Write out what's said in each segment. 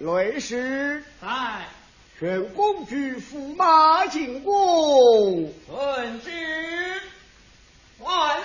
雷师，在，宣公举驸马进宫。遵旨。万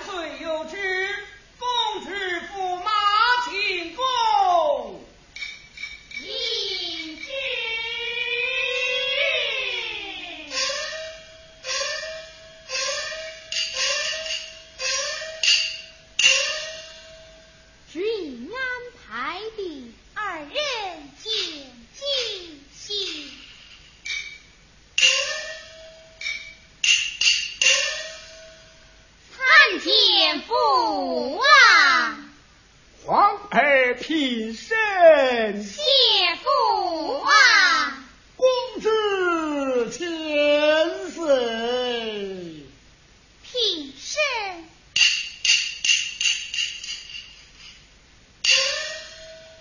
平身，谢父王。公子千岁。平身。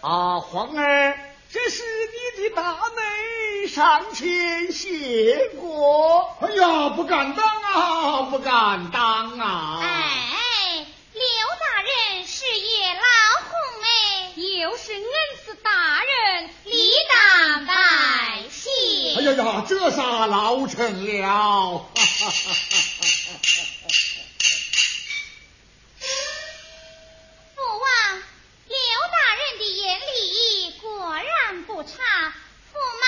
啊，皇儿，这是你的大妹上前谢过。哎呀，不敢当啊，不敢当啊！哎，刘大人事业老红哎，又是恩师大人，李当拜谢。哎呀呀，这啥老成了？哈哈哈王，刘大人的眼力果然不差，驸马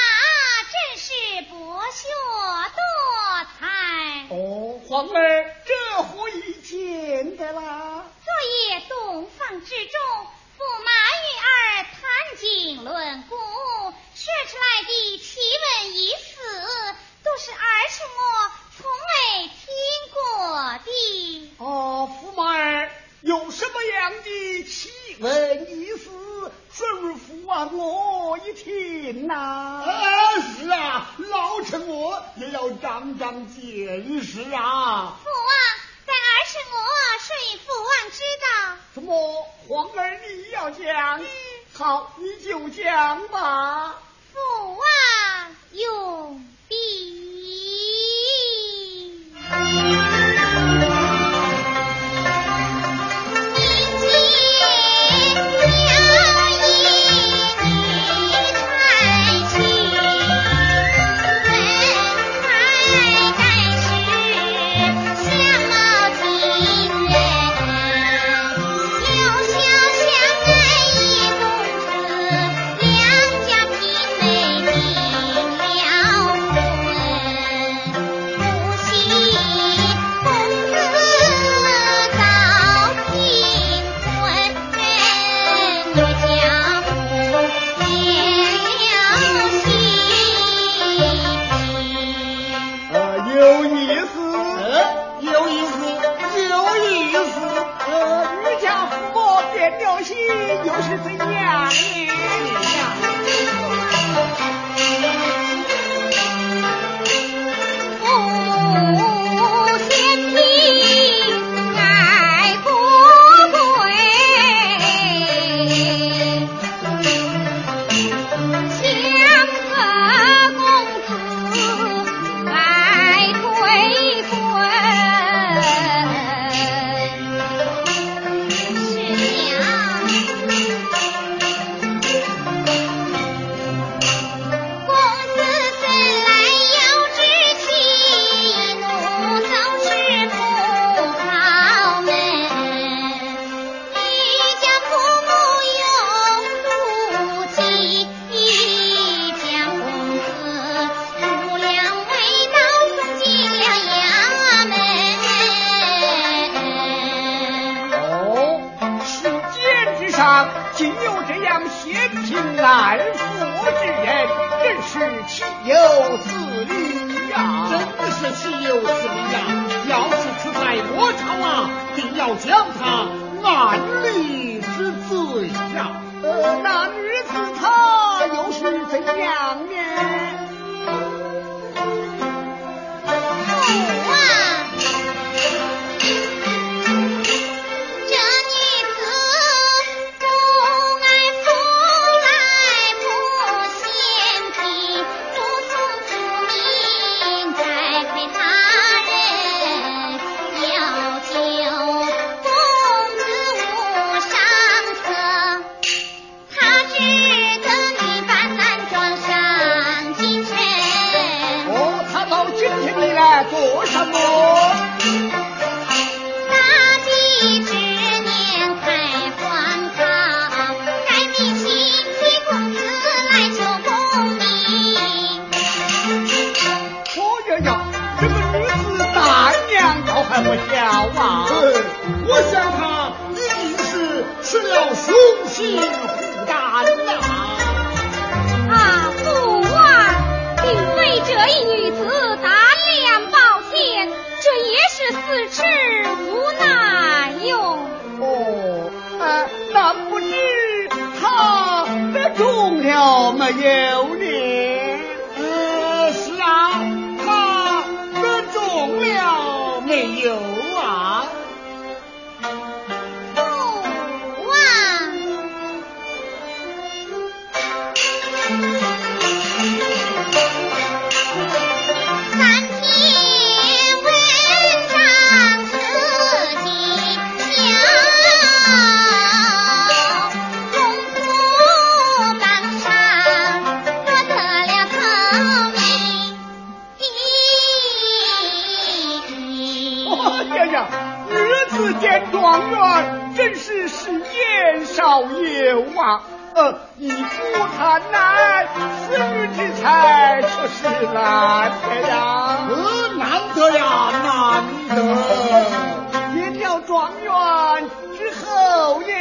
真是博学多才。哦，皇儿，这何以见得啦？昨夜洞房之中，驸马与儿谈经论古，说出来的奇闻异事，都是儿臣我从未听过的。哦，驸马儿有什么样的奇闻异事，说与父王我一听呐、啊，是啊，老臣我长长见识啊！父王，待儿是我是与父王知道。什么？皇儿你要讲？好，你就讲吧。父王用笔。竟有这样嫌贫爱富之人，真是岂有此理呀、真是岂有此理呀！要是出在我朝啊，定要将他按呃，一夫看来，此女之才却是难得呀。呃，难得呀，难得。一条状元之后也，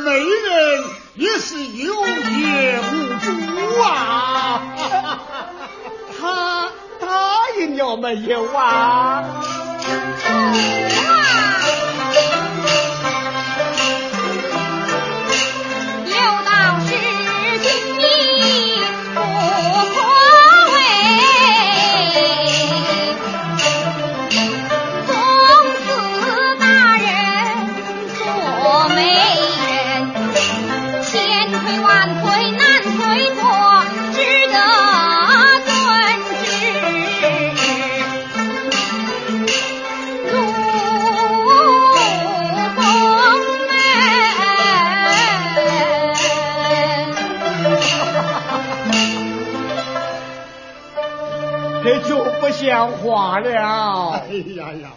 媒人也是有眼无珠啊！他答应了没有啊？哎。呀呀，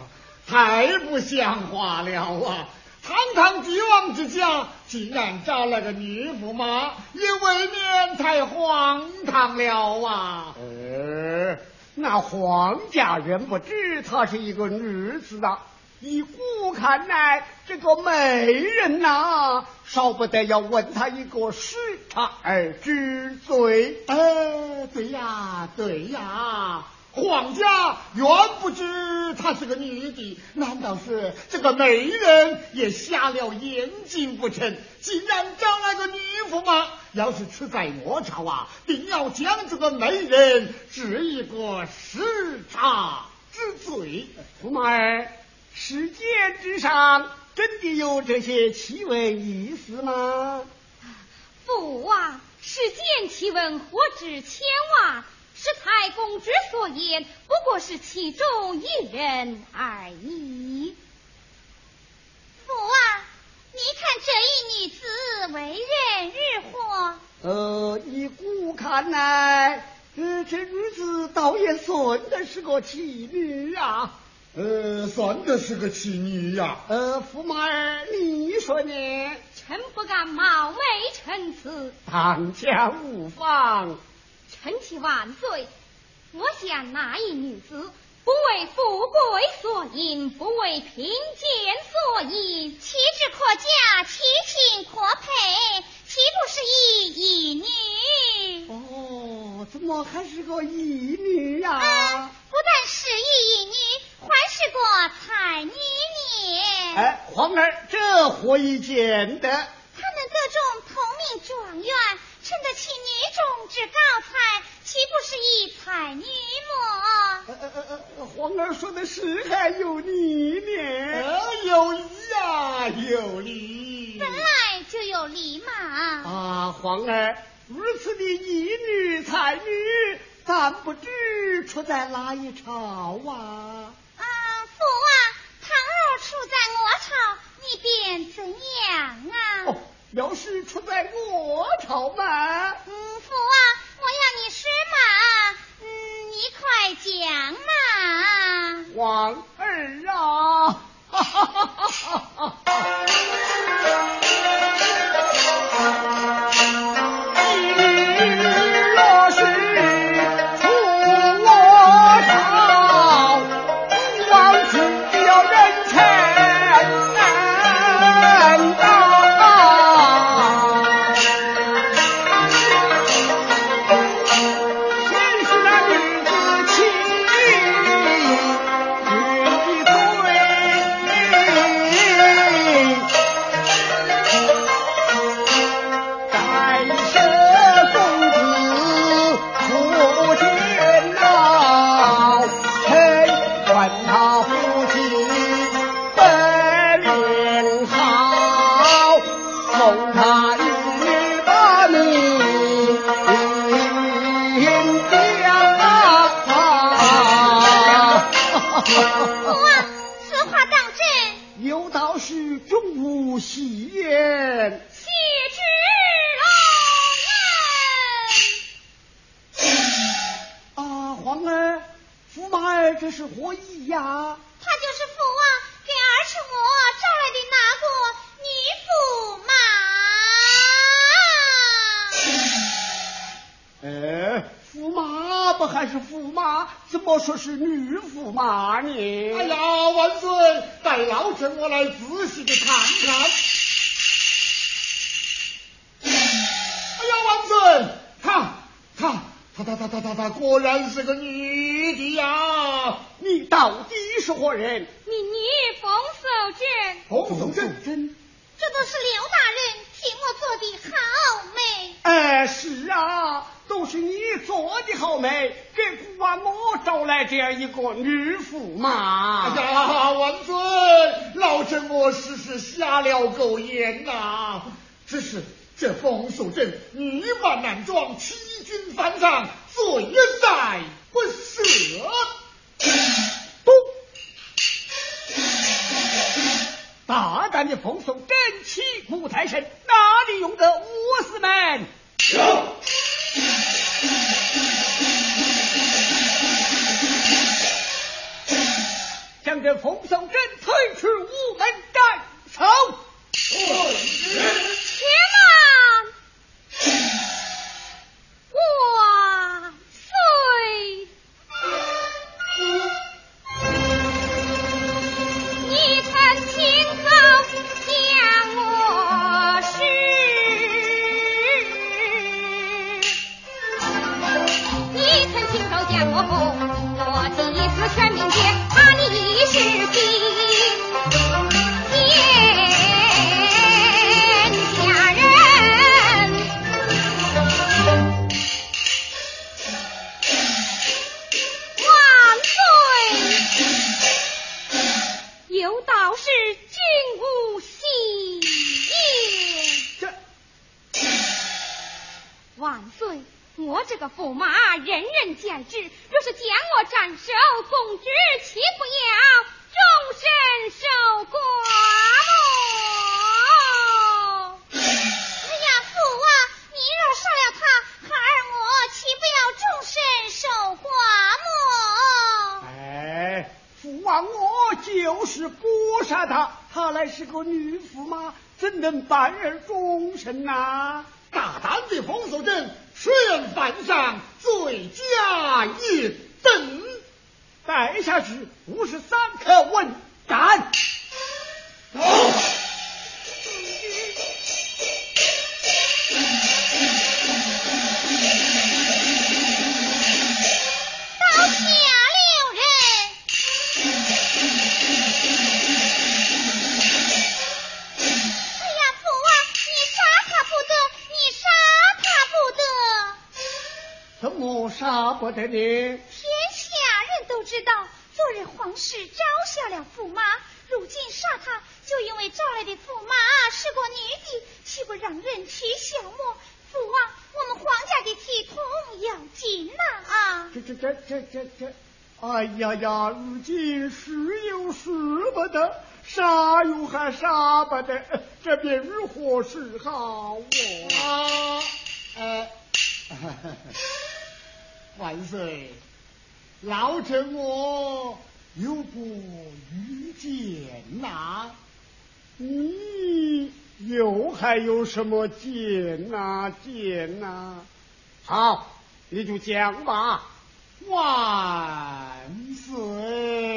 太不像话了啊！堂堂帝王之家，竟然找了个女驸马，也未免太荒唐了啊！呃，那皇家人不知她是一个女子啊。依古看来，这个美人呐、少不得要问他一个失差而知罪。哎，对呀，对呀，皇家原不知她是个女的，难道是这个媒人也瞎了眼睛不成？竟然找来个女驸马，要是出在我朝啊，定要将这个媒人治一个失察之罪。驸马儿，世间之上真的有这些奇闻异事吗？父王，世间奇闻何止千万？是太公之所言，不过是其中一人而已。父啊，你看这一女子为人如何？呃，依古看来，呃，这女子倒也算得是个奇女啊。呃，算得是个奇女呀、呃，驸马儿，你说呢？臣不敢冒昧陈词，当家无妨。臣妾万岁。我想那一女子不为富贵所引，不为贫贱所引，岂止可嫁，其情可配，岂不是一义女？哦，怎么还是个义女呀？啊，不但是义女，还是个才女呢。哎，皇儿，这何以见得？他能得中同名状元，称得起女中之高才，岂不是一才女么？呃呃呃，皇儿说的是还有理呢。呃，有理啊，有理。本来就有理嘛。啊，皇儿，如此的一女才女，咱不知出在哪一朝啊？啊，父啊，倘若出在我朝，你便怎样啊？哦，要是出在我朝嘛？嗯，父王，我要你施马，嗯，你快讲嘛。王儿啊！哈哈哈哈哈哈！是女驸马呢？哎呀，万岁，待老臣我来仔细的看看。哎呀，万岁，他他他他他他他他果然是个女的呀！你到底是何人？民女冯守贞，冯守贞，真？这都是刘大人替我做的好媒。哎，是啊，都是你做的好媒，给姑妈我找来这样一个女驸马。哎呀，万岁，老臣我实是瞎了狗眼呐、只是这冯守贞女扮男装，欺君犯上，罪在不赦。不，大胆的奉送真气不太甚，哪里用得我司门？这奉送真推出就是割杀他，他乃是个女驸马，怎能办而终身呐、大胆的冯素贞，谁人犯上，罪加一等。待下去五十三刻问斩。杀不得你！天下人都知道，昨日皇室招下了驸马，如今杀他，就因为招来的驸马是个女的，岂不让人取笑么？父王，我们皇家的体统要紧呐！啊！这这这这这这，哎呀呀！如今是又是不得，杀又还杀不得，这便如何是好？啊，呃。万岁，老臣我又不愚见呐，你又还有什么见呐见呐？好，你就讲吧。万岁。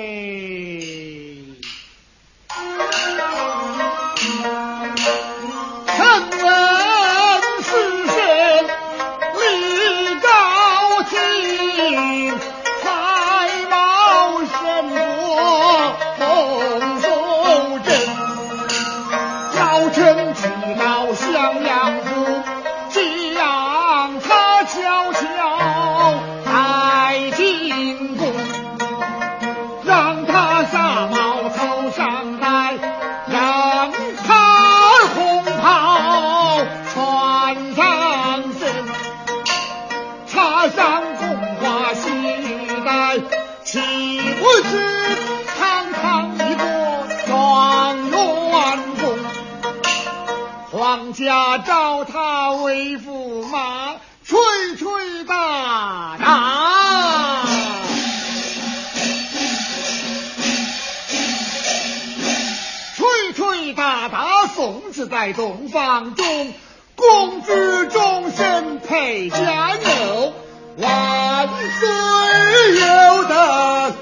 洞房中，公子终身配佳妞，万岁有德，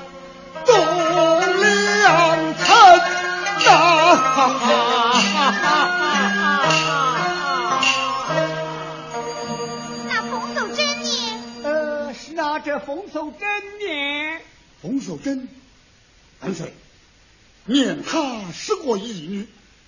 栋梁城呐。这冯守贞呢？冯守贞，万岁，念他是个义女，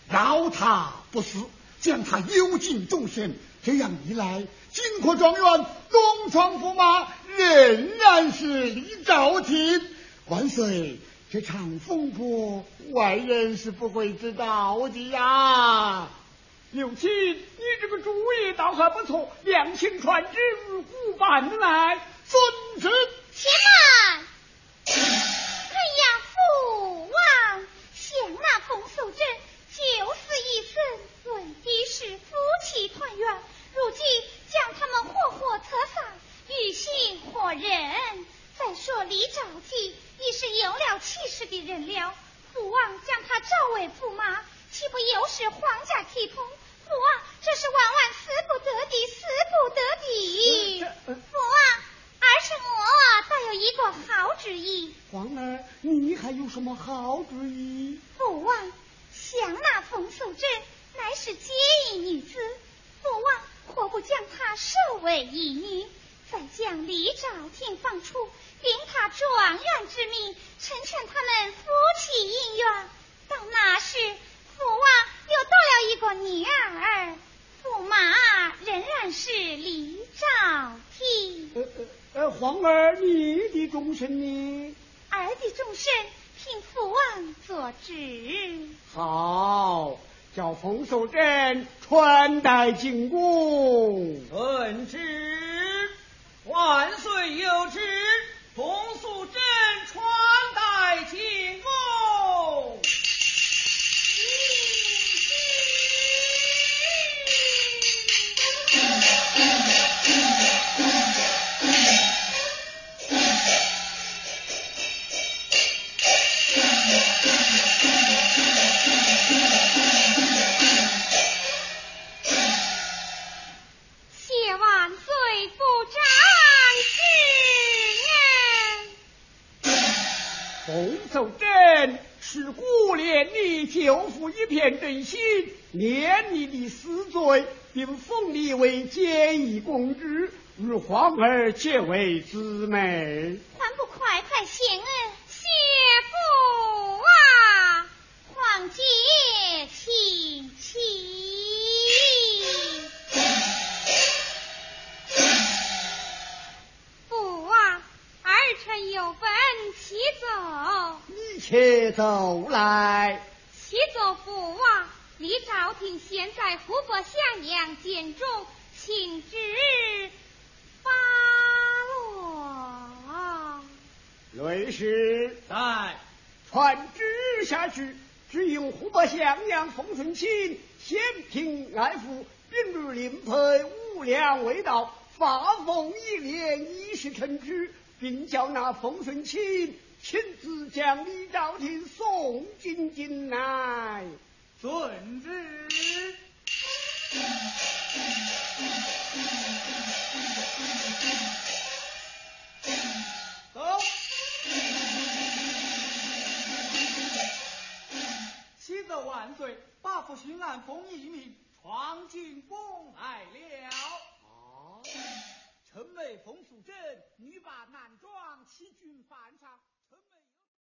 饶他不死，将他幽禁终身。这样一来，金科状元东床驸马仍然是李兆廷。万岁，这场风波外人是不会知道的呀。刘七，你这个主意倒还不错，两情传旨，无办来。遵旨，且慢。哎呀，父王，想那冯守贞九死一生，为的是夫妻团圆，如今将他们活活策杀，于心何忍？再说李兆基已是有了气势的人了，父王将他召为驸马，岂不又是皇家体统？父王，这是万万死不得的，死不得的。父王。而是我倒有一个好主意。皇儿，你还有什么好主意？父王，想那冯素贞乃是结义女子，父王何不将她收为义女，再将李兆廷放出，令他状元之名，成全他们夫妻姻缘。到那时，父王又多了一个女儿，驸马仍然是李兆廷。呃，皇儿，你的终身呢？儿的终身，听父王做旨。好，叫冯守贞穿戴进宫。遵旨，万岁有旨，你为简易公主，与皇儿结为姊妹。还不快快谢恩，谢父啊！皇姐请起。臣有份启奏，你且奏来。启奏父王，李朝廷现在湖北襄阳监中，请旨发落。瑞士在传旨下去，只有湖北襄阳冯顺清先平爱抚，并日令配五粮未到，发奉一连，以示臣旨。并叫那冯顺清亲自将李兆廷送进京来。遵旨。走。七奏万岁，八府巡按封一命，闯进宫来了。啊。臣为冯素贞，女扮男装，欺君犯上。